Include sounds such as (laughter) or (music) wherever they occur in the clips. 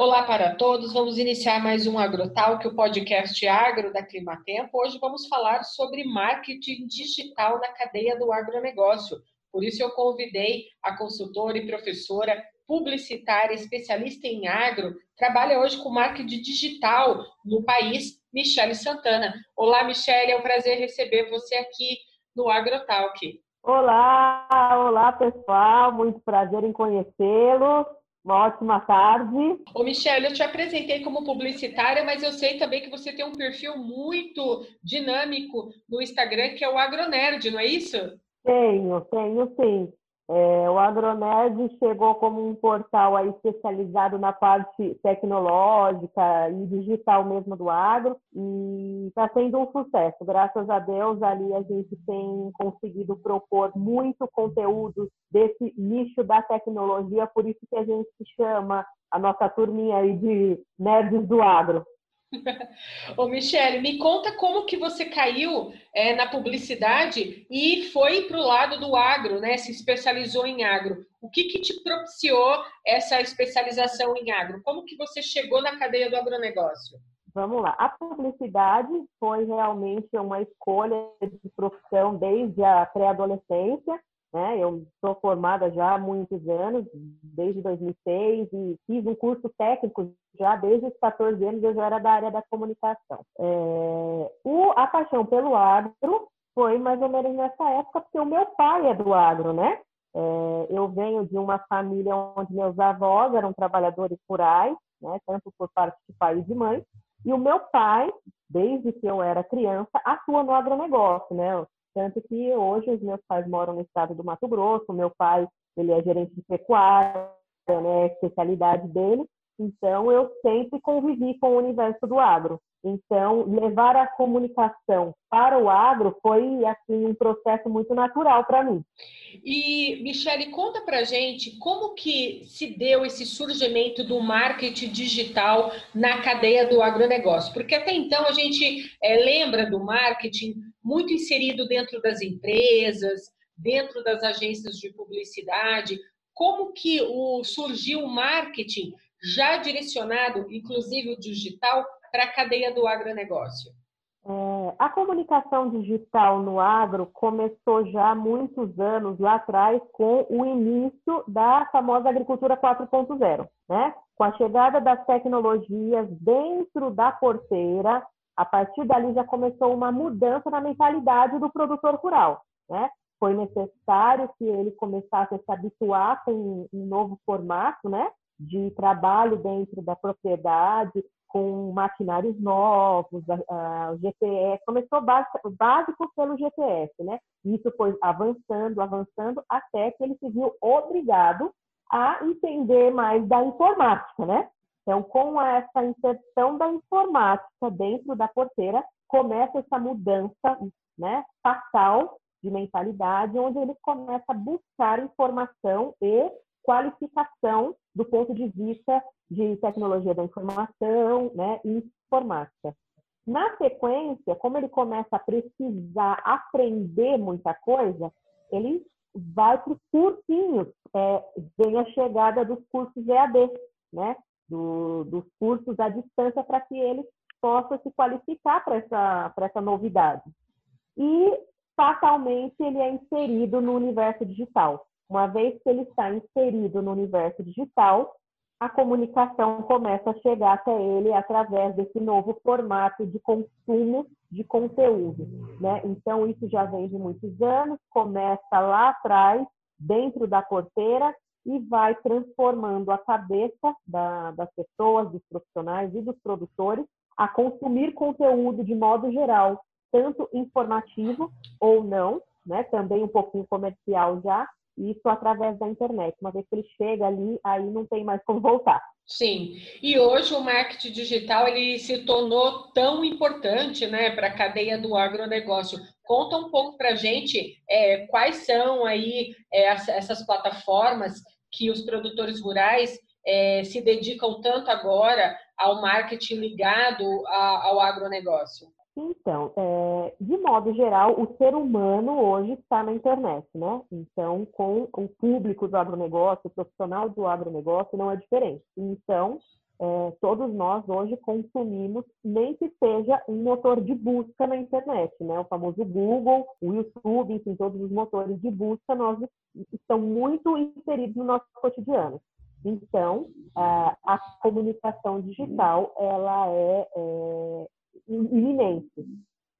Olá para todos, vamos iniciar mais um AgroTalk, o podcast agro da Climatempo. Hoje vamos falar sobre marketing digital na cadeia do agronegócio. Por isso eu convidei a consultora e professora publicitária, especialista em agro, trabalha hoje com marketing digital no país, Michele Santana. Olá, Michele, é um prazer receber você aqui no AgroTalk. Olá, olá pessoal, muito prazer em conhecê-los. Uma ótima tarde. Ô, Michelle, eu te apresentei como publicitária, mas eu sei também que você tem um perfil muito dinâmico no Instagram, que é o Agronerd, não é isso? Tenho, tenho sim. É, o Agronerd chegou como um portal aí especializado na parte tecnológica e digital mesmo do agro e está sendo um sucesso. Graças a Deus, ali a gente tem conseguido propor muito conteúdo desse nicho da tecnologia, por isso que a gente chama a nossa turminha aí de nerds do agro. Ô, Michele, me conta como que você caiu é, na publicidade e foi para o lado do agro, né? Se especializou em agro. O que, que te propiciou essa especialização em agro? Como que você chegou na cadeia do agronegócio? Vamos lá. A publicidade foi realmente uma escolha de profissão desde a pré-adolescência. Né? Eu sou formada já há muitos anos, desde 2006, e fiz um curso técnico já desde os 14 anos, eu já era da área da comunicação. É... O, a paixão pelo agro foi mais ou menos nessa época, porque o meu pai é do agro, né? É... eu venho de uma família onde meus avós eram trabalhadores rurais, né? tanto por parte de pai e de mãe, e o meu pai, desde que eu era criança, atua no agronegócio, né? Tanto que hoje os meus pais moram no estado do Mato Grosso, meu pai ele é gerente de pecuária, né, especialidade dele, então eu sempre convivi com o universo do agro. Então, levar a comunicação para o agro foi assim um processo muito natural para mim. E Michele, conta para gente como que se deu esse surgimento do marketing digital na cadeia do agronegócio, porque até então a gente é, lembra do marketing muito inserido dentro das empresas, dentro das agências de publicidade. Como que o, surgiu o marketing já direcionado, inclusive o digital, para a cadeia do agronegócio? É, a comunicação digital no agro começou já há muitos anos lá atrás com o início da famosa agricultura 4.0, né? Com a chegada das tecnologias dentro da porteira, a partir dali já começou uma mudança na mentalidade do produtor rural, né? Foi necessário que ele começasse a se habituar com um novo formato, né? De trabalho dentro da propriedade, com maquinários novos, o GPS, começou básico, básico pelo GPS, né? Isso foi avançando, avançando, até que ele se viu obrigado a entender mais da informática, né? Então, com essa inserção da informática dentro da porteira, começa essa mudança, né, fatal de mentalidade, onde ele começa a buscar informação e qualificação do ponto de vista de tecnologia da informação né, e informática. Na sequência, como ele começa a precisar aprender muita coisa, ele vai para os cursinhos. É, vem a chegada dos cursos EAD, né? Do, dos cursos à distância, para que ele possa se qualificar para essa, essa novidade. E, fatalmente, ele é inserido no universo digital. Uma vez que ele está inserido no universo digital, a comunicação começa a chegar até ele através desse novo formato de consumo de conteúdo. Né? Então, isso já vem de muitos anos, começa lá atrás, dentro da porteira, e vai transformando a cabeça da, das pessoas, dos profissionais e dos produtores a consumir conteúdo de modo geral, tanto informativo ou não, né? também um pouquinho comercial já, isso através da internet. Uma vez que ele chega ali, aí não tem mais como voltar. Sim, e hoje o marketing digital ele se tornou tão importante né, para a cadeia do agronegócio. Conta um pouco para a gente é, quais são aí é, essas plataformas que os produtores rurais é, se dedicam tanto agora ao marketing ligado a, ao agronegócio. Então, de modo geral, o ser humano hoje está na internet, né? Então, com o público do agronegócio, o profissional do agronegócio, não é diferente. Então, é, todos nós hoje consumimos, nem que seja um motor de busca na internet, né? O famoso Google, o YouTube, enfim, todos os motores de busca, nós estão muito inseridos no nosso cotidiano. Então, a, a comunicação digital, ela é, é iminente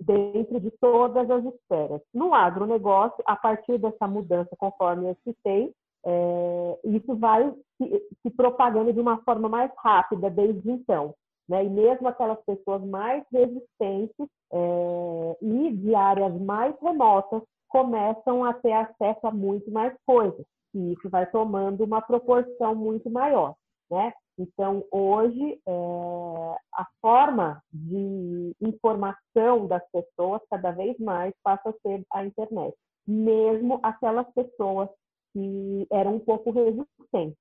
dentro de todas as esferas. No agronegócio, a partir dessa mudança, conforme eu citei, é, isso vai se, se, propagando de uma forma mais rápida desde então. Né? E mesmo aquelas pessoas mais resistentes é, e de áreas mais remotas começam a ter acesso a muito mais coisas. E isso vai tomando uma proporção muito maior. Né? Então, hoje, é, a forma de informação das pessoas cada vez mais passa a ser a internet, mesmo aquelas pessoas que eram um pouco resistentes.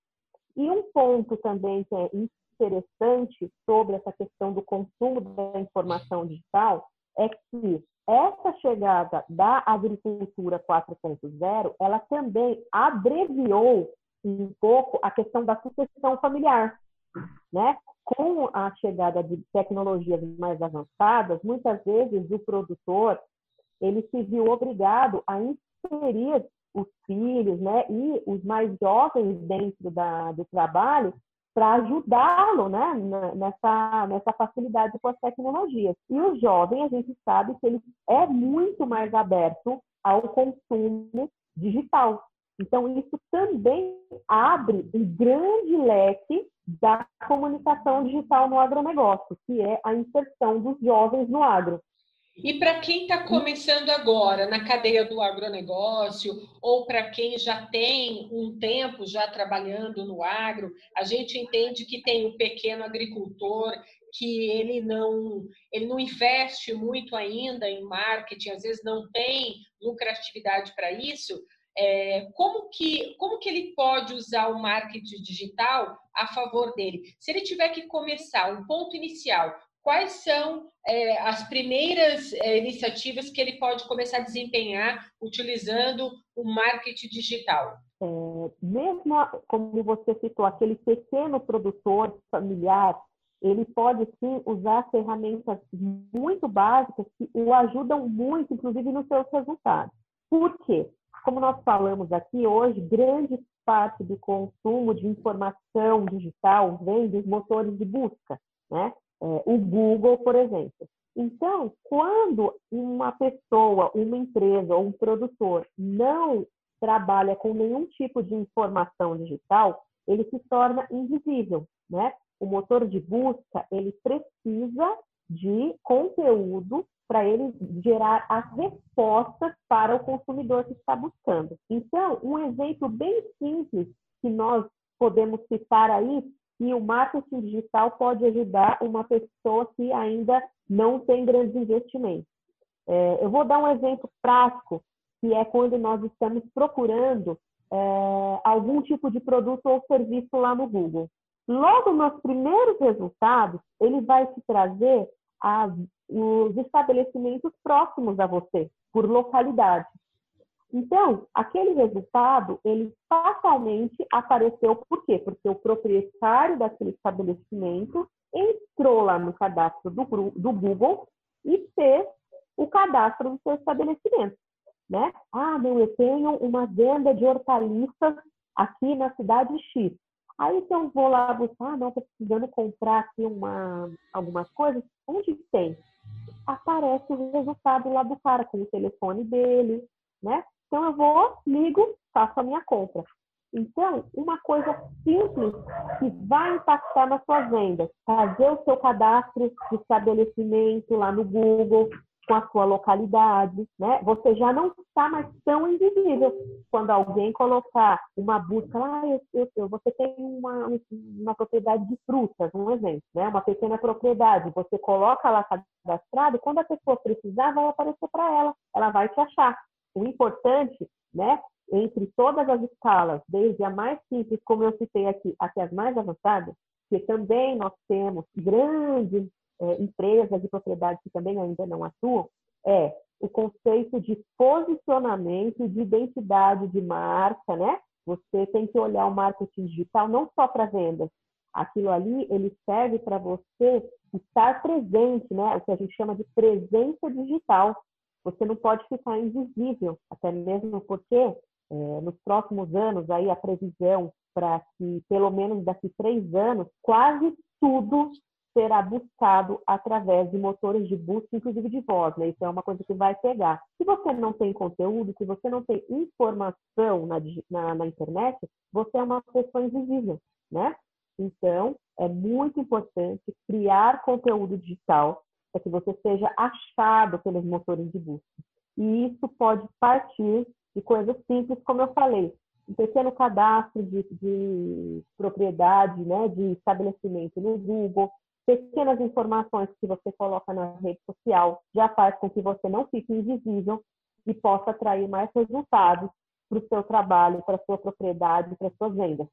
E um ponto também que é interessante sobre essa questão do consumo da informação digital é que essa chegada da agricultura 4.0, ela também abreviou um pouco a questão da sucessão familiar, né? Com a chegada de tecnologias mais avançadas, muitas vezes o produtor ele se viu obrigado a inserir os filhos, né, e os mais jovens dentro da, do trabalho para ajudá-lo, né, nessa, nessa facilidade com as tecnologias. E o jovem, a gente sabe que ele é muito mais aberto ao consumo digital. Então, isso também abre um grande leque da comunicação digital no agronegócio, que é a inserção dos jovens no agro. E para quem está começando agora na cadeia do agronegócio, ou para quem já tem um tempo já trabalhando no agro, a gente entende que tem o pequeno agricultor que ele não ele não investe muito ainda em marketing, às vezes não tem lucratividade para isso, é, como, que, como que ele pode usar o marketing digital a favor dele? Se ele tiver que começar, um ponto inicial, quais são é, as primeiras é, iniciativas que ele pode começar a desempenhar utilizando o marketing digital? É, mesmo, como você citou, aquele pequeno produtor familiar, ele pode sim usar ferramentas muito básicas que o ajudam muito, inclusive, nos seus resultados. Por quê? Como nós falamos aqui hoje, grande parte do consumo de informação digital vem dos motores de busca, né? É, o Google, por exemplo. Então, quando uma pessoa, uma empresa ou um produtor não trabalha com nenhum tipo de informação digital, ele se torna invisível, né? O motor de busca, ele precisa de conteúdo para ele gerar as respostas para o consumidor que está buscando. Então, um exemplo bem simples que nós podemos citar aí, que o marketing digital pode ajudar uma pessoa que ainda não tem grandes investimentos. É, eu vou dar um exemplo prático, que é quando nós estamos procurando é, algum tipo de produto ou serviço lá no Google. Logo nos primeiros resultados, ele vai te trazer as os estabelecimentos próximos a você, por localidade. Então, aquele resultado, ele fatalmente apareceu por quê? Porque o proprietário daquele estabelecimento entrou lá no cadastro do, do Google e fez o cadastro do seu estabelecimento, né? Ah, não, eu tenho uma venda de hortaliças aqui na cidade X. Aí então vou lá buscar, ah, não, estou precisando comprar aqui uma, algumas coisas. Onde tem? Aparece o resultado lá do cara com o telefone dele, né? Então eu vou, ligo, faço a minha compra. Então, uma coisa simples que vai impactar nas suas vendas, fazer o seu cadastro de estabelecimento lá no Google, com a sua localidade, né? Você já não está mais tão invisível. Quando alguém colocar uma busca, ah, eu, eu, eu, você tem uma, uma propriedade de frutas, um exemplo, né? Uma pequena propriedade, você coloca lá cadastrado, quando a pessoa precisar, vai aparecer para ela, ela vai te achar. O importante, né? Entre todas as escalas, desde a mais simples, como eu citei aqui, até as mais avançadas, que também nós temos grandes é, empresas e propriedades que também ainda não atuam, é o conceito de posicionamento, de identidade de marca, né? Você tem que olhar o marketing digital não só para vendas. Aquilo ali, ele serve para você estar presente, né? O que a gente chama de presença digital. Você não pode ficar invisível, até mesmo porque é, nos próximos anos aí a previsão para que pelo menos daqui três anos quase tudo será buscado através de motores de busca, inclusive de voz, né? Isso é uma coisa que vai pegar. Se você não tem conteúdo, se você não tem informação na, na, na internet, você é uma pessoa invisível, né? Então, é muito importante criar conteúdo digital para que você seja achado pelos motores de busca. E isso pode partir de coisas simples, como eu falei, um pequeno cadastro de, de propriedade, né, de estabelecimento no Google, pequenas informações que você coloca na rede social já faz com que você não fique invisível e possa atrair mais resultados para o seu trabalho, para a sua propriedade, para as suas vendas.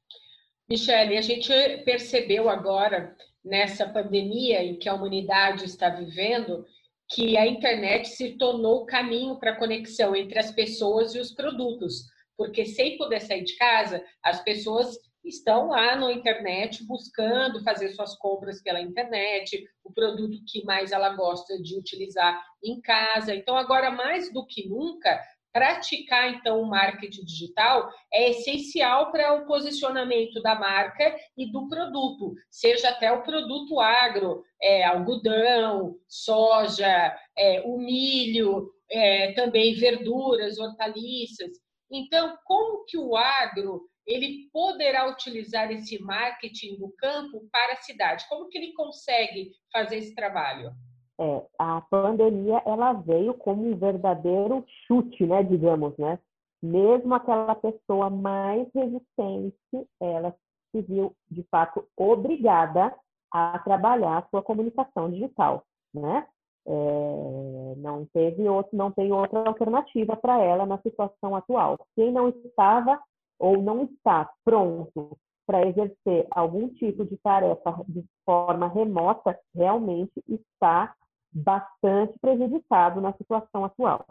Michele, a gente percebeu agora, nessa pandemia em que a humanidade está vivendo, que a internet se tornou o caminho para a conexão entre as pessoas e os produtos. Porque sem poder sair de casa, as pessoas estão lá na internet buscando fazer suas compras pela internet, o produto que mais ela gosta de utilizar em casa. Então, agora mais do que nunca, praticar então o marketing digital é essencial para o posicionamento da marca e do produto, seja até o produto agro, é, algodão, soja, é, o milho, é, também verduras, hortaliças. Então, como que o agro ele poderá utilizar esse marketing do campo para a cidade? Como que ele consegue fazer esse trabalho? é, a pandemia ela veio como um verdadeiro chute, né, digamos, né? Mesmo aquela pessoa mais resistente, ela se viu de fato obrigada a trabalhar a sua comunicação digital, né? É, não teve outro, não tem outra alternativa para ela na situação atual. Quem não estava ou não está pronto para exercer algum tipo de tarefa de forma remota, realmente está bastante prejudicado na situação atual.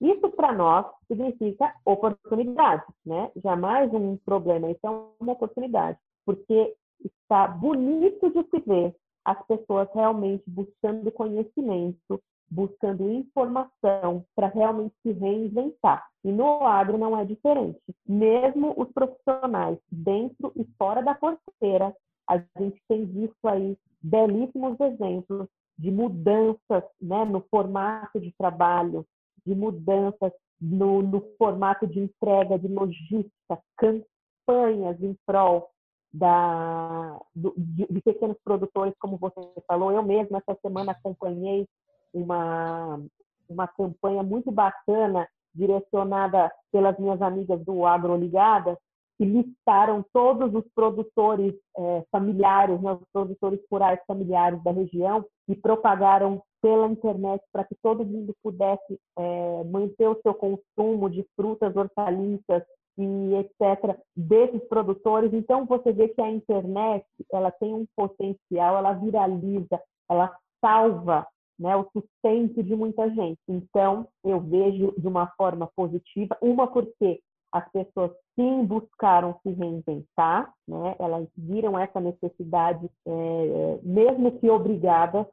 Isso para nós significa oportunidade, né? Jamais um problema, isso é uma oportunidade, porque está bonito de se ver as pessoas realmente buscando conhecimento, buscando informação para realmente se reinventar. E no agro não é diferente. Mesmo os profissionais dentro e fora da porteira, a gente tem visto aí belíssimos exemplos de mudanças né, no formato de trabalho, de mudanças no, no formato de entrega, de logística, campanhas em prol da, do, de, de, pequenos produtores, como você falou. Eu mesma, essa semana, acompanhei uma, uma campanha muito bacana direcionada pelas minhas amigas do Agro Ligada, que listaram todos os produtores é, familiares, né, os produtores rurais familiares da região e propagaram pela internet para que todo mundo pudesse é, manter o seu consumo de frutas, hortaliças e etc desses produtores. Então você vê que a internet ela tem um potencial, ela viraliza, ela salva né, o sustento de muita gente. Então eu vejo de uma forma positiva, uma porque as pessoas sim buscaram se reinventar, né? elas viram essa necessidade, é, mesmo que obrigadas,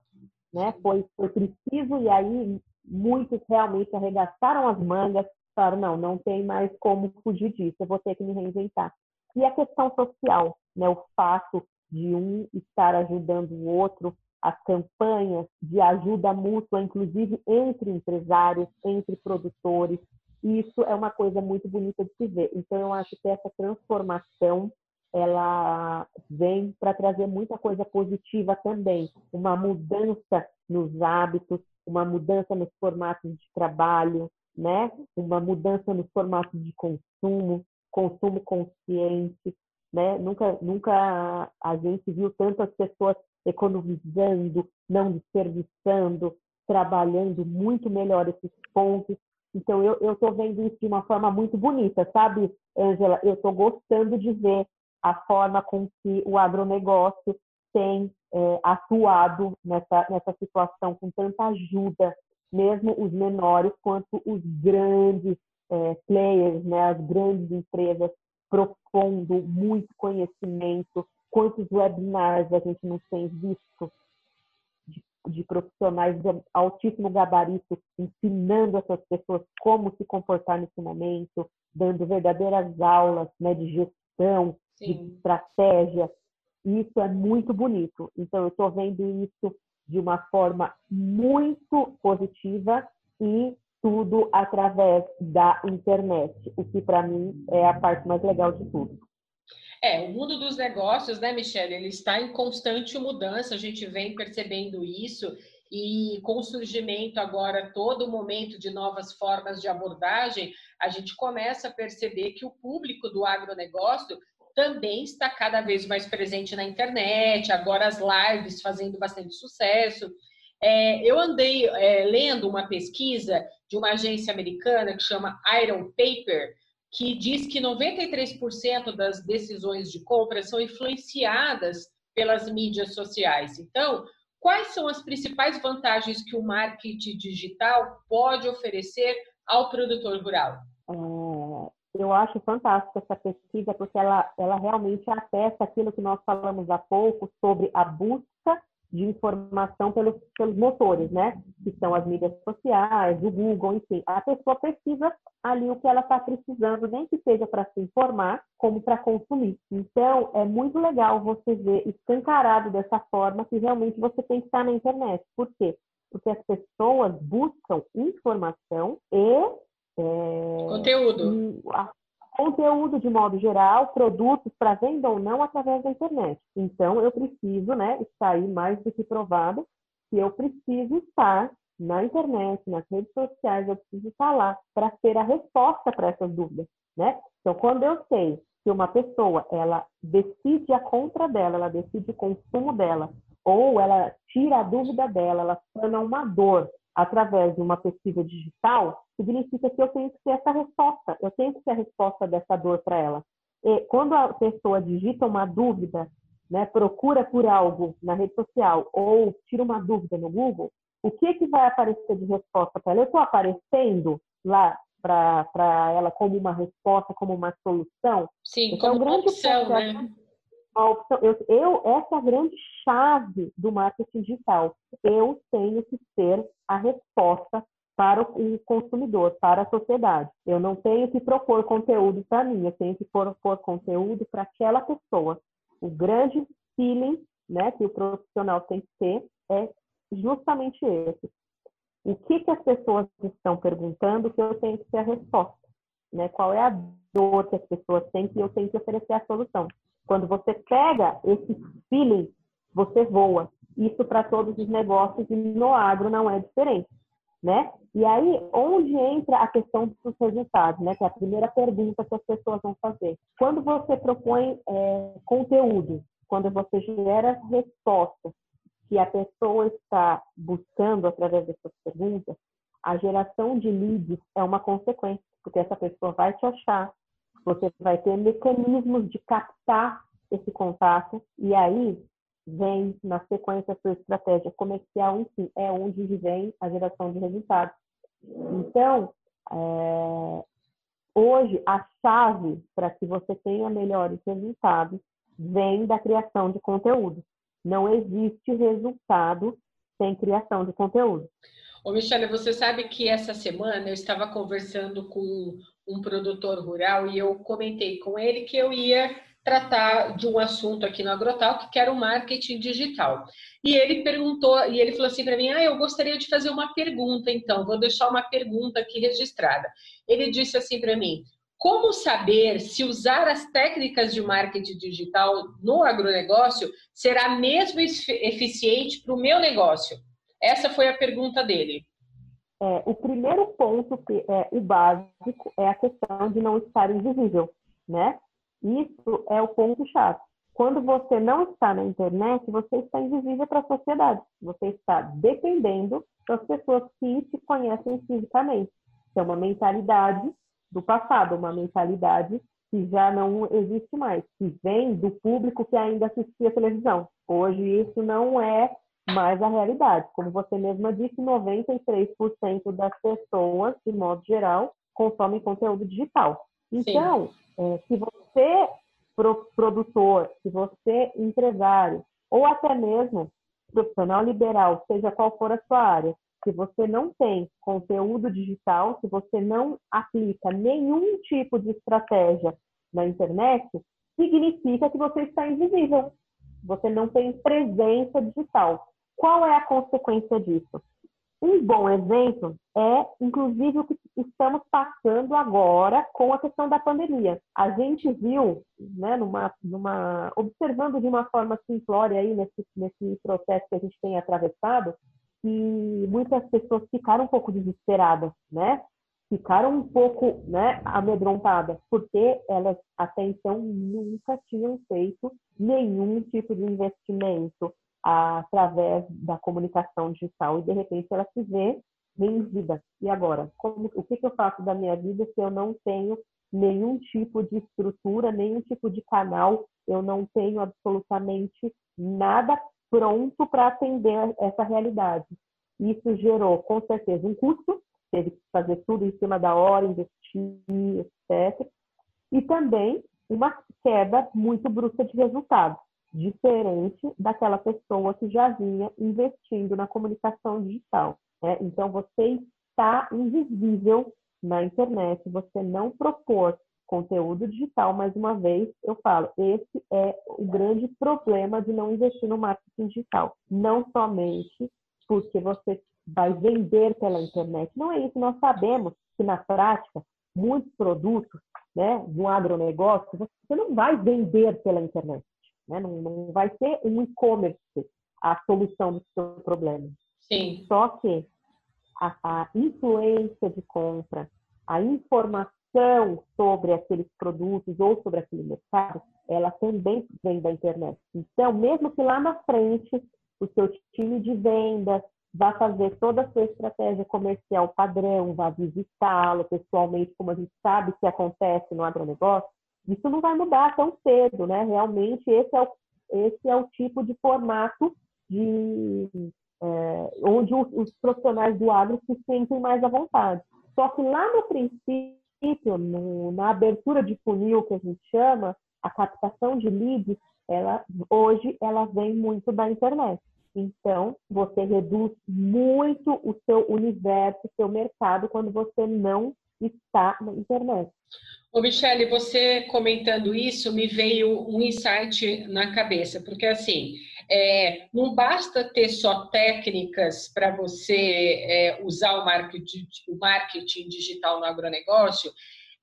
né? foi, foi preciso, e aí muitos realmente arregaçaram as mangas, falaram, não, não tem mais como fugir disso, eu vou ter que me reinventar. E a questão social, né? o fato de um estar ajudando o outro, as campanhas de ajuda mútua, inclusive entre empresários, entre produtores, isso é uma coisa muito bonita de se ver. Então, eu acho que essa transformação ela vem para trazer muita coisa positiva também, uma mudança nos hábitos, uma mudança nos formatos de trabalho, né? Uma mudança nos formatos de consumo, consumo consciente, né? Nunca, nunca a gente viu tantas pessoas economizando, não desperdiçando, trabalhando muito melhor esses pontos. Então, eu estou vendo isso de uma forma muito bonita, sabe, Angela? Eu estou gostando de ver a forma com que o agronegócio tem é, atuado nessa, nessa situação com tanta ajuda, mesmo os menores quanto os grandes é, players, né, as grandes empresas propondo muito conhecimento quantos webinars a gente não tem visto de, de profissionais de altíssimo gabarito ensinando essas pessoas como se comportar nesse momento, dando verdadeiras aulas né, de gestão, Sim. de estratégia. Isso é muito bonito. Então, eu estou vendo isso de uma forma muito positiva e tudo através da internet, o que para mim é a parte mais legal de tudo. É, o mundo dos negócios, né, Michelle, ele está em constante mudança, a gente vem percebendo isso, e com o surgimento agora, todo momento de novas formas de abordagem, a gente começa a perceber que o público do agronegócio também está cada vez mais presente na internet, agora as lives fazendo bastante sucesso. É, eu andei é, lendo uma pesquisa de uma agência americana que chama Iron Paper, que diz que 93% das decisões de compra são influenciadas pelas mídias sociais. Então, quais são as principais vantagens que o marketing digital pode oferecer ao produtor rural? É, eu acho fantástica essa pesquisa, porque ela, ela realmente atesta aquilo que nós falamos há pouco sobre a busca de informação pelos, pelos motores, né? Que são as mídias sociais, o Google, enfim. A pessoa precisa ali o que ela está precisando, nem que seja para se informar, como para consumir. Então, é muito legal você ver escancarado dessa forma que realmente você tem que estar na internet. Por quê? Porque as pessoas buscam informação e é, conteúdo. A conteúdo de modo geral, produtos para venda ou não através da internet. Então, eu preciso, né, está aí mais do que provado, que eu preciso estar na internet, nas redes sociais, eu preciso estar lá para ter a resposta para essas dúvidas, né? Então, quando eu sei que uma pessoa, ela decide a compra dela, ela decide o consumo dela, ou ela tira a dúvida dela, ela sana uma dor através de uma pesquisa digital, significa que eu tenho que ter essa resposta, eu tenho que ter a resposta dessa dor para ela. E quando a pessoa digita uma dúvida, né, procura por algo na rede social ou tira uma dúvida no Google, o que, que vai aparecer de resposta para ela? Eu estou aparecendo lá para ela como uma resposta, como uma solução? Sim, então, como grande opção, né? Opção, eu, eu, essa é a grande chave do marketing digital. Eu tenho que ser a resposta para o consumidor, para a sociedade. Eu não tenho que propor conteúdo para mim, eu tenho que propor conteúdo para aquela pessoa. O grande feeling né, que o profissional tem que ter é justamente esse. O que, que as pessoas estão perguntando que eu tenho que ter a resposta? Né? Qual é a dor que as pessoas têm que eu tenho que oferecer a solução? Quando você pega esse feeling, você voa. Isso para todos os negócios e no agro não é diferente né? E aí, onde entra a questão dos resultados, né? Que é a primeira pergunta que as pessoas vão fazer. Quando você propõe é, conteúdo, quando você gera respostas que a pessoa está buscando através dessas perguntas, a geração de leads é uma consequência, porque essa pessoa vai te achar, você vai ter mecanismos de captar esse contato, e aí vem na sequência a sua estratégia comercial si, é onde vem a geração de resultados. Então, é, hoje, a chave para que você tenha melhores resultados vem da criação de conteúdo. Não existe resultado sem criação de conteúdo. Ô, Michele, você sabe que essa semana eu estava conversando com um produtor rural e eu comentei com ele que eu ia tratar de um assunto aqui no Agrotalk, que era o marketing digital. E ele perguntou, e ele falou assim para mim: "Ah, eu gostaria de fazer uma pergunta, então, vou deixar uma pergunta aqui registrada". Ele disse assim para mim: como saber se usar as técnicas de marketing digital no agronegócio será mesmo eficiente para o meu negócio? Essa foi a pergunta dele. É, o primeiro ponto, que é o básico, é a questão de não estar invisível, né? Isso é o ponto-chave. Quando você não está na internet, você está invisível para a sociedade. Você está dependendo das pessoas que te conhecem fisicamente. É uma mentalidade do passado, uma mentalidade que já não existe mais, que vem do público que ainda assistia televisão. Hoje isso não é mais a realidade. Como você mesma disse, 93% das pessoas, de modo geral, consomem conteúdo digital. Então, é, se você produtor, se você empresário, ou até mesmo profissional liberal, seja qual for a sua área, se você não tem conteúdo digital, se você não aplica nenhum tipo de estratégia na internet, significa que você está invisível. Você não tem presença digital. Qual é a consequência disso? Um bom exemplo é, inclusive, o que estamos passando agora com a questão da pandemia. A gente viu, né, numa, numa, observando de uma forma simplória aí nesse, nesse processo que a gente tem atravessado, que muitas pessoas ficaram um pouco desesperadas, né? Ficaram um pouco né, amedrontadas, porque elas até então nunca tinham feito nenhum tipo de investimento através da comunicação digital e de repente ela se vê em vida. E agora, como, o que, que eu faço da minha vida se eu não tenho nenhum tipo de estrutura, nenhum tipo de canal, eu não tenho absolutamente nada pronto para atender essa realidade. Isso gerou, com certeza, um custo, teve que fazer tudo em cima da hora, investir, etc. E também uma queda muito brusca de resultados diferente daquela pessoa que já vinha investindo na comunicação digital. Né? Então, você está invisível na internet, você não propor conteúdo digital, mais uma vez, eu falo, esse é o grande problema de não investir no marketing digital. Não somente porque você vai vender pela internet. Não é isso, nós sabemos que na prática, muitos produtos né, do agronegócio, você não vai vender pela internet. Né? Não, não vai ser um e-commerce a solução do seu problema. Sim. Só que a, a influência de compra, a informação sobre aqueles produtos ou sobre aquele mercado, ela também vem da internet. Então, mesmo que lá na frente o seu time de vendas vá fazer toda a sua estratégia comercial padrão, vá visitá-lo pessoalmente, como a gente sabe que acontece no agronegócio, isso não vai mudar tão cedo, né? Realmente esse é o, esse é o tipo de formato de é, onde os, os, profissionais do agro se sentem mais à vontade. Só que lá no princípio, no, na abertura de funil que a gente chama, a captação de leads, ela hoje ela vem muito da internet. Então, você reduz muito o seu universo, o seu mercado, quando você não está na internet. Ô, Michele, você comentando isso, me veio um insight na cabeça, porque assim, é, não basta ter só técnicas para você é, usar o marketing, o marketing digital no agronegócio,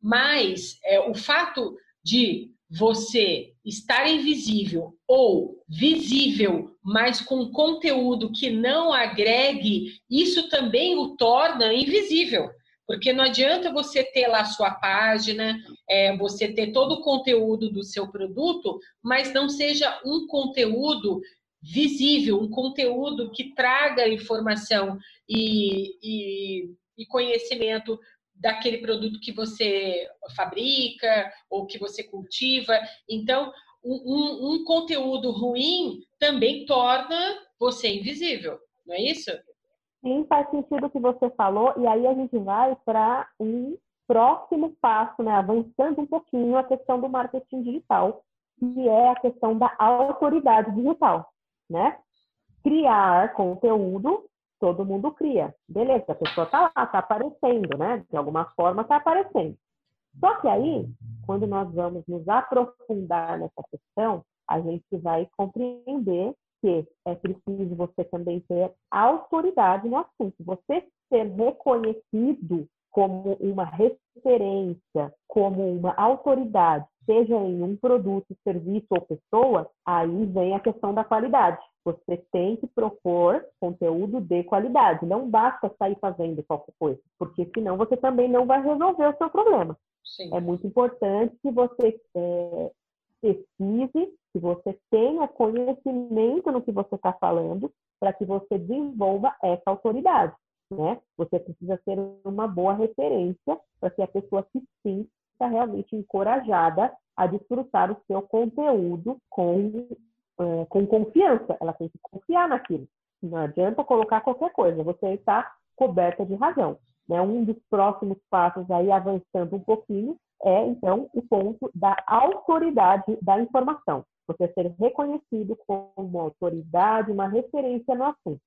mas é, o fato de você estar invisível ou visível, mas com conteúdo que não agregue, isso também o torna invisível. Porque não adianta você ter lá a sua página, é, você ter todo o conteúdo do seu produto, mas não seja um conteúdo visível, um conteúdo que traga informação e, e, e conhecimento daquele produto que você fabrica ou que você cultiva. Então, um, um, conteúdo ruim também torna você invisível, não é isso? Sim, faz sentido o que você falou, e aí a gente vai para um próximo passo, né, avançando um pouquinho a questão do marketing digital, que é a questão da autoridade digital, né? Criar conteúdo, todo mundo cria. Beleza, a pessoa está lá, está aparecendo, né? De alguma forma está aparecendo. Só que aí, quando nós vamos nos aprofundar nessa questão, a gente vai compreender que é preciso você também ter autoridade no assunto. Você ser reconhecido como uma referência, como uma autoridade, seja em um produto, serviço ou pessoa, aí vem a questão da qualidade. Você tem que propor conteúdo de qualidade. Não basta sair fazendo qualquer coisa, porque senão você também não vai resolver o seu problema. Sim. É muito importante que você é, pesquise, que você tenha conhecimento no que você está falando, para que você desenvolva essa autoridade. Né? Você precisa ser uma boa referência para que a pessoa se sinta realmente encorajada a desfrutar o seu conteúdo com, é, com confiança. Ela tem que confiar naquilo. Não adianta colocar qualquer coisa, você está coberta de razão. Né? Um dos próximos passos aí, avançando um pouquinho, é, então, o ponto da autoridade da informação. Você ser reconhecido como autoridade, uma referência no assunto.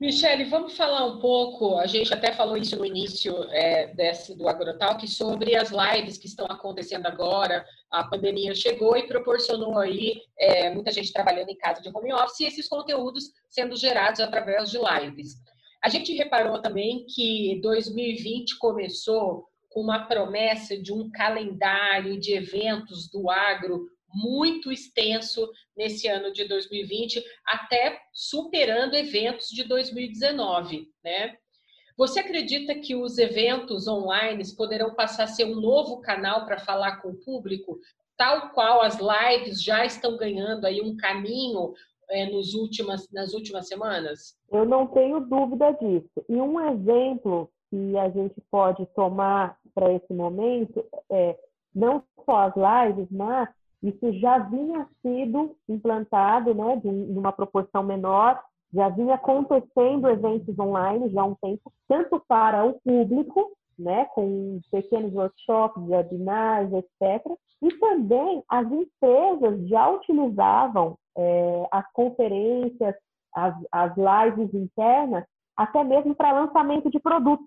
Michele, vamos falar um pouco, a gente até falou isso no início é, desse, do AgroTalk, sobre as lives que estão acontecendo agora. A pandemia chegou e proporcionou aí é, muita gente trabalhando em casa de home office e esses conteúdos sendo gerados através de lives. A gente reparou também que 2020 começou com uma promessa de um calendário de eventos do agro muito extenso nesse ano de 2020, até superando eventos de 2019, né? Você acredita que os eventos online poderão passar a ser um novo canal para falar com o público, tal qual as lives já estão ganhando aí um caminho é, nos últimas, nas últimas semanas? Eu não tenho dúvida disso. E um exemplo que a gente pode tomar para esse momento é não só as lives, mas isso já vinha sido implantado, né, de uma proporção menor, já vinha acontecendo eventos online já há um tempo, tanto para o público, né, com pequenos workshops, webinars, etc. E também as empresas já utilizavam é, as conferências, as, as lives internas, até mesmo para lançamento de produtos.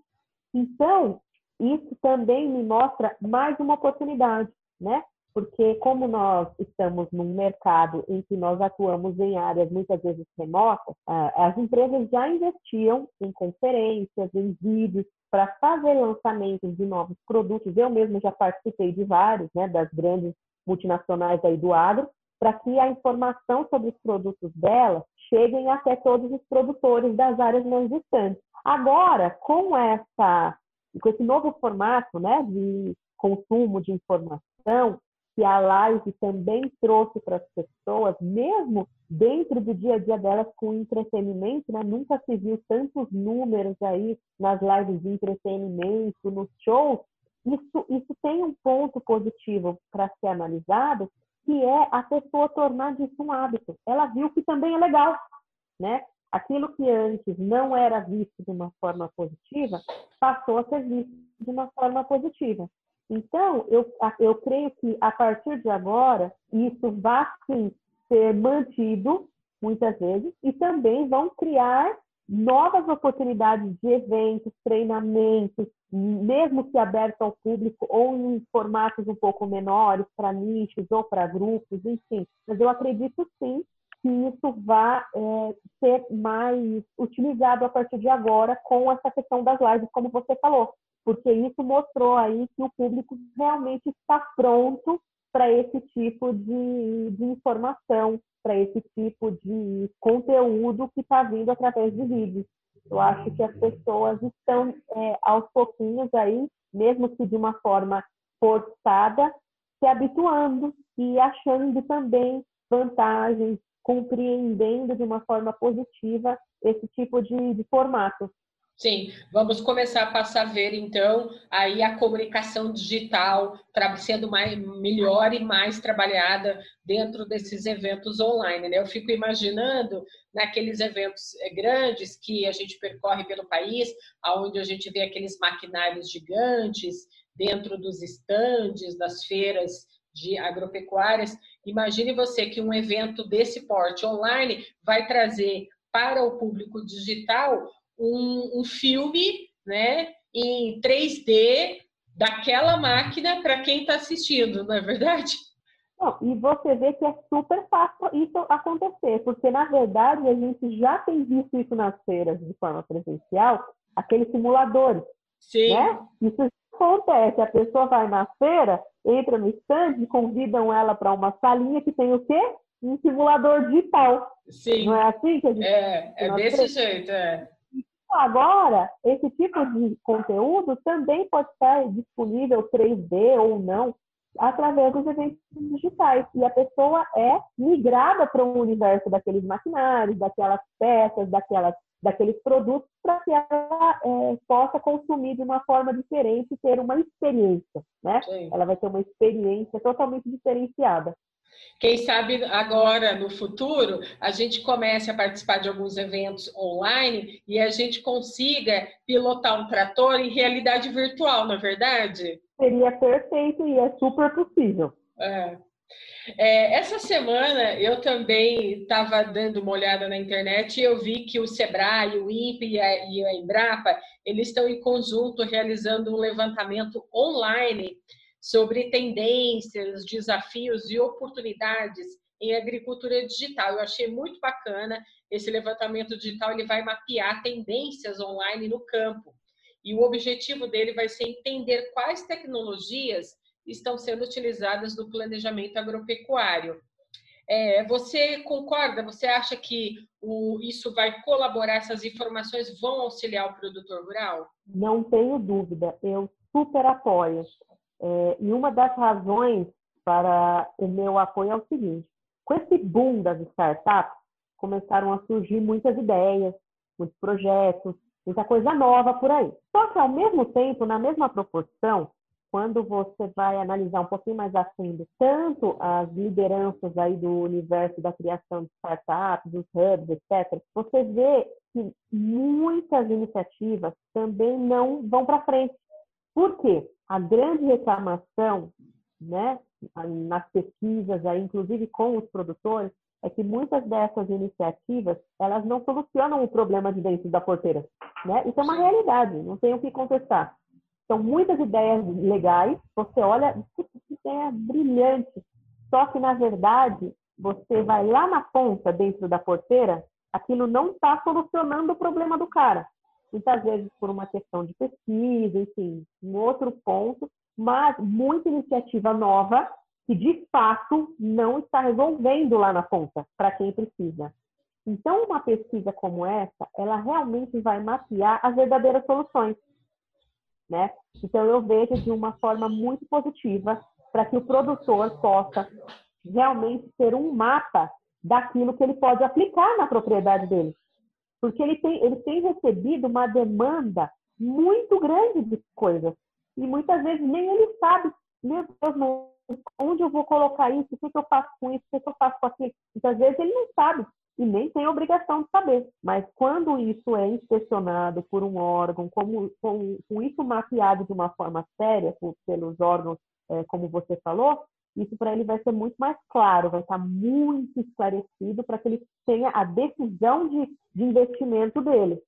Então, isso também me mostra mais uma oportunidade, né? porque como nós estamos num mercado em que nós atuamos em áreas muitas vezes remotas, as empresas já investiam em conferências, em vídeos para fazer lançamentos de novos produtos. Eu mesmo já participei de vários, né, das grandes multinacionais aí do agro, para que a informação sobre os produtos delas cheguem até todos os produtores das áreas mais distantes. Agora, com essa com esse novo formato, né, de consumo de informação, que a live também trouxe para as pessoas, mesmo dentro do dia a dia delas com entretenimento, né? Nunca se viu tantos números aí nas lives de entretenimento, nos shows. Isso, isso tem um ponto positivo para ser analisado, que é a pessoa tornar disso um hábito. Ela viu que também é legal, né? Aquilo que antes não era visto de uma forma positiva, passou a ser visto de uma forma positiva. Então, eu, eu creio que a partir de agora, isso vai sim ser mantido muitas vezes e também vão criar novas oportunidades de eventos, treinamentos, mesmo que aberto ao público ou em formatos um pouco menores, para nichos ou para grupos, enfim. Mas eu acredito sim que isso vai é, ser mais utilizado a partir de agora com essa questão das lives, como você falou porque isso mostrou aí que o público realmente está pronto para esse tipo de, de informação, para esse tipo de conteúdo que está vindo através de vídeos. Eu acho que as pessoas estão é, aos pouquinhos aí, mesmo que de uma forma forçada, se habituando e achando também vantagens, compreendendo de uma forma positiva esse tipo de, de formato. Sim, vamos começar a passar a ver então aí a comunicação digital sendo mais, melhor e mais trabalhada dentro desses eventos online. Né? Eu fico imaginando naqueles eventos eh, grandes que a gente percorre pelo país, aonde a gente vê aqueles maquinários gigantes dentro dos estandes das feiras de agropecuárias. Imagine você que um evento desse porte online vai trazer para o público digital um, um filme né, em 3D daquela máquina para quem está assistindo, não é verdade? Não, e você vê que é super fácil isso acontecer, porque na verdade a gente já tem visto isso nas feiras de forma presencial, aqueles simuladores. Sim. Né? Isso acontece, a pessoa vai na feira, entra no stand e convidam ela para uma salinha que tem o quê? Um simulador digital. Sim. Não é assim que a gente. É, é desse jeito, é. Agora, esse tipo de conteúdo também pode estar disponível 3D ou não, através dos eventos digitais. E a pessoa é migrada para o um universo daqueles maquinários, daquelas peças, daquelas, daqueles produtos, para que ela é, possa consumir de uma forma diferente e ter uma experiência. Né? Ela vai ter uma experiência totalmente diferenciada. Quem sabe agora, no futuro, a gente comece a participar de alguns eventos online e a gente consiga pilotar um trator em realidade virtual, não é verdade? seria perfeito e é super possível. É. É, essa semana eu também estava dando uma olhada na internet e eu vi que o Sebrae, o INPE e a, e a Embrapa eles estão em conjunto realizando um levantamento online sobre tendências, desafios e oportunidades em agricultura digital. Eu achei muito bacana esse levantamento digital, ele vai mapear tendências online no campo. E o objetivo dele vai ser entender quais tecnologias estão sendo utilizadas no planejamento agropecuário. É, você concorda? Você acha que o, isso vai colaborar, essas informações vão auxiliar o produtor rural? Não tenho dúvida, eu super apoio. É, e uma das razões para o meu apoio é o seguinte: com esse boom das startups, começaram a surgir muitas ideias, muitos projetos, muita coisa nova por aí. Só que, ao mesmo tempo, na mesma proporção, quando você vai analisar um pouquinho mais a fundo tanto as lideranças aí do universo da criação de startups, dos hubs, etc., você vê que muitas iniciativas também não vão para frente. Por quê? A grande reclamação, né, nas pesquisas, aí, inclusive com os produtores, é que muitas dessas iniciativas elas não solucionam o problema de dentro da porteira, né? Isso é uma realidade, não tem o que contestar. São muitas ideias legais, você olha, que ideia brilhante. Só que, na verdade, você vai lá na ponta, dentro da porteira, aquilo não está solucionando o problema do cara. Muitas vezes por uma questão de pesquisa, enfim, um outro ponto, mas muita iniciativa nova que de fato não está resolvendo lá na ponta para quem precisa. Então, uma pesquisa como essa, ela realmente vai mapear as verdadeiras soluções né? Então eu vejo de uma forma muito positiva para que o produtor possa realmente ter um mapa daquilo que ele pode aplicar na propriedade dele. Porque ele tem, ele tem recebido uma demanda muito grande de coisas. E muitas vezes nem ele sabe, meu Deus, onde eu vou colocar isso? O que, eu faço com isso? O que, eu faço com aquilo? Muitas vezes ele não sabe e nem tem obrigação de saber. Mas quando isso é inspecionado por um órgão, como, com, com isso mapeado de uma forma séria por, pelos órgãos, é, como você falou, isso para ele vai ser muito mais claro, vai estar muito esclarecido para que ele tenha a decisão de, de investimento dele.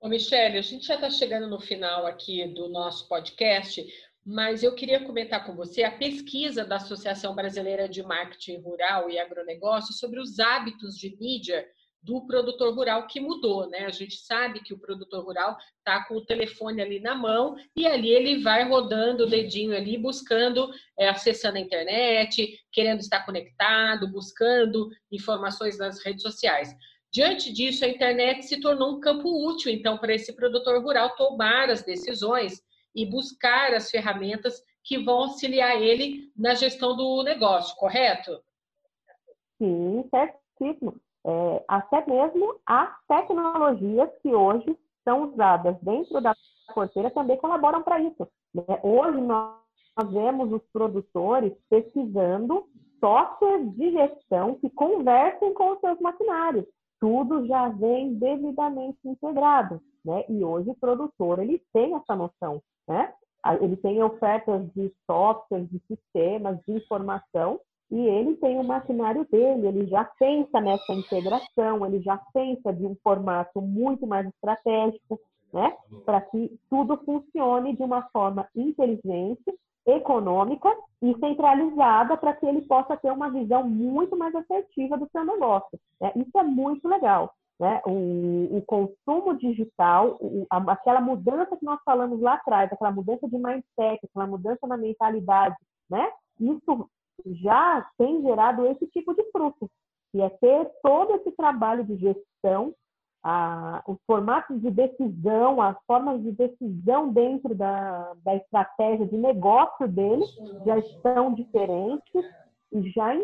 Ô, Michele, a gente já está chegando no final aqui do nosso podcast, mas eu queria comentar com você a pesquisa da Associação Brasileira de Marketing Rural e Agronegócio sobre os hábitos de mídia do produtor rural que mudou, né? A gente sabe que o produtor rural está com o telefone ali na mão e ali ele vai rodando o dedinho ali, buscando, é, acessando a internet, querendo estar conectado, buscando informações nas redes sociais. Diante disso, a internet se tornou um campo útil, então, para esse produtor rural tomar as decisões e buscar as ferramentas que vão auxiliar ele na gestão do negócio, correto? Sim, certíssimo. É, até mesmo as tecnologias que hoje são usadas dentro da porteira também colaboram para isso. Né? Hoje nós vemos os produtores pesquisando softwares de gestão que conversem com os seus maquinários. Tudo já vem devidamente integrado. Né? E hoje o produtor ele tem essa noção né? Ele tem ofertas de softwares, de sistemas, de informação, e ele tem o maquinário dele, ele já pensa nessa integração, ele já pensa de um formato muito mais estratégico, né? Para que tudo funcione de uma forma inteligente, econômica e centralizada para que ele possa ter uma visão muito mais assertiva do seu negócio. Né? Isso é muito legal né? o, o consumo digital, o, aquela mudança que nós falamos lá atrás, aquela mudança de mindset, aquela mudança na mentalidade, né? Isso já tem gerado esse tipo de fruto, que é ter todo esse trabalho de gestão, a, os formatos de decisão, as formas de decisão dentro da, da estratégia de negócio dele já estão diferentes e já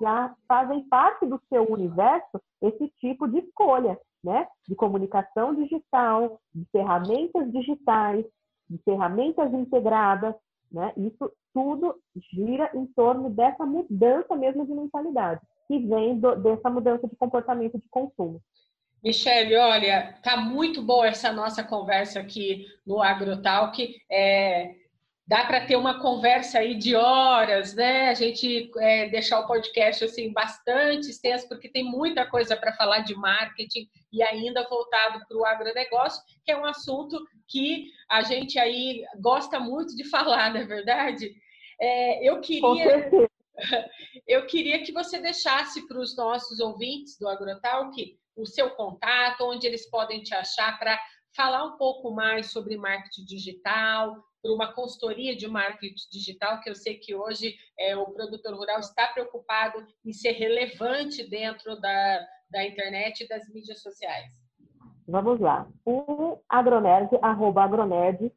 já fazem parte do seu universo esse tipo de escolha, né? De comunicação digital, de ferramentas digitais, de ferramentas integradas, né? Isso tudo gira em torno dessa mudança mesmo de mentalidade, que vem do, dessa mudança de comportamento de consumo. Michele, olha, tá muito boa essa nossa conversa aqui no AgroTalk. É, dá para ter uma conversa aí de horas, né? A gente é, deixar o podcast assim bastante extenso, porque tem muita coisa para falar de marketing e ainda voltado para o agronegócio, que é um assunto que a gente aí gosta muito de (laughs) falar, não é verdade? É, eu queria (laughs) eu queria que você deixasse para os nossos ouvintes do AgroTalk o seu contato, onde eles podem te achar para falar um pouco mais sobre marketing digital, para uma consultoria de marketing digital, que eu sei que hoje é, o produtor rural está preocupado em ser relevante dentro da, da internet e das mídias sociais. Vamos lá. O Agronerd, arroba Agronerd,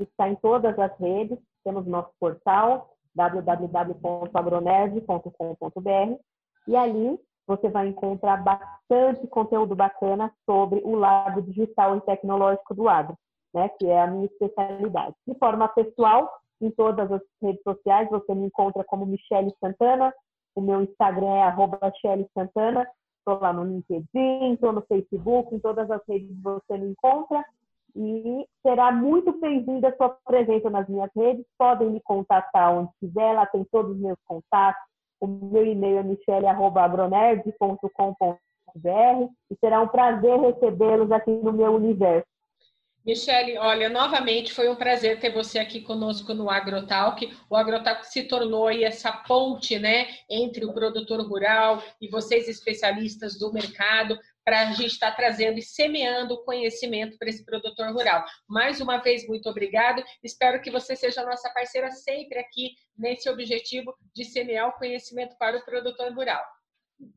está em todas as redes. Temos nosso portal, www.agronerd.com.br, e ali você vai encontrar bastante conteúdo bacana sobre o lado digital e tecnológico do agro, né, que é a minha especialidade. De forma pessoal, em todas as redes sociais, você me encontra como Michele Santana, o meu Instagram é arroba Santana, estou lá no LinkedIn, estou no Facebook, em todas as redes você me encontra e será muito bem-vinda a sua presença nas minhas redes. Podem me contatar onde quiser, lá tem todos os meus contatos. O meu e-mail é michele.agronerd.com.br e será um prazer recebê-los aqui no meu universo. Michele, olha, novamente foi um prazer ter você aqui conosco no AgroTalk. O AgroTalk se tornou aí essa ponte, né, entre o produtor rural e vocês especialistas do mercado para a gente estar tá trazendo e semeando conhecimento para esse produtor rural. Mais uma vez, muito obrigado. Espero que você seja nossa parceira sempre aqui nesse objetivo de semear o conhecimento para o produtor rural.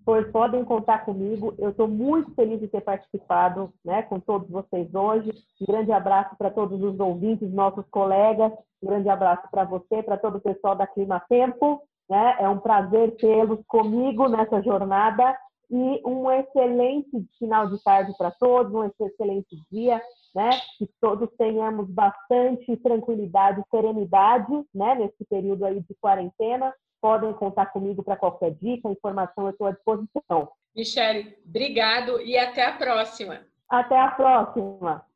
Pois podem contar comigo. Eu estou muito feliz de ter participado né, com todos vocês hoje. Um grande abraço para todos os ouvintes, nossos colegas. Um grande abraço para você, para todo o pessoal da Clima Tempo. Né? É um prazer tê-los comigo nessa jornada e um excelente final de tarde para todos, um excelente dia, né? Que todos tenhamos bastante tranquilidade serenidade, né? Nesse período aí de quarentena. Podem contar comigo para qualquer dica, informação, eu estou à disposição. Michele, obrigado e até a próxima. Até a próxima.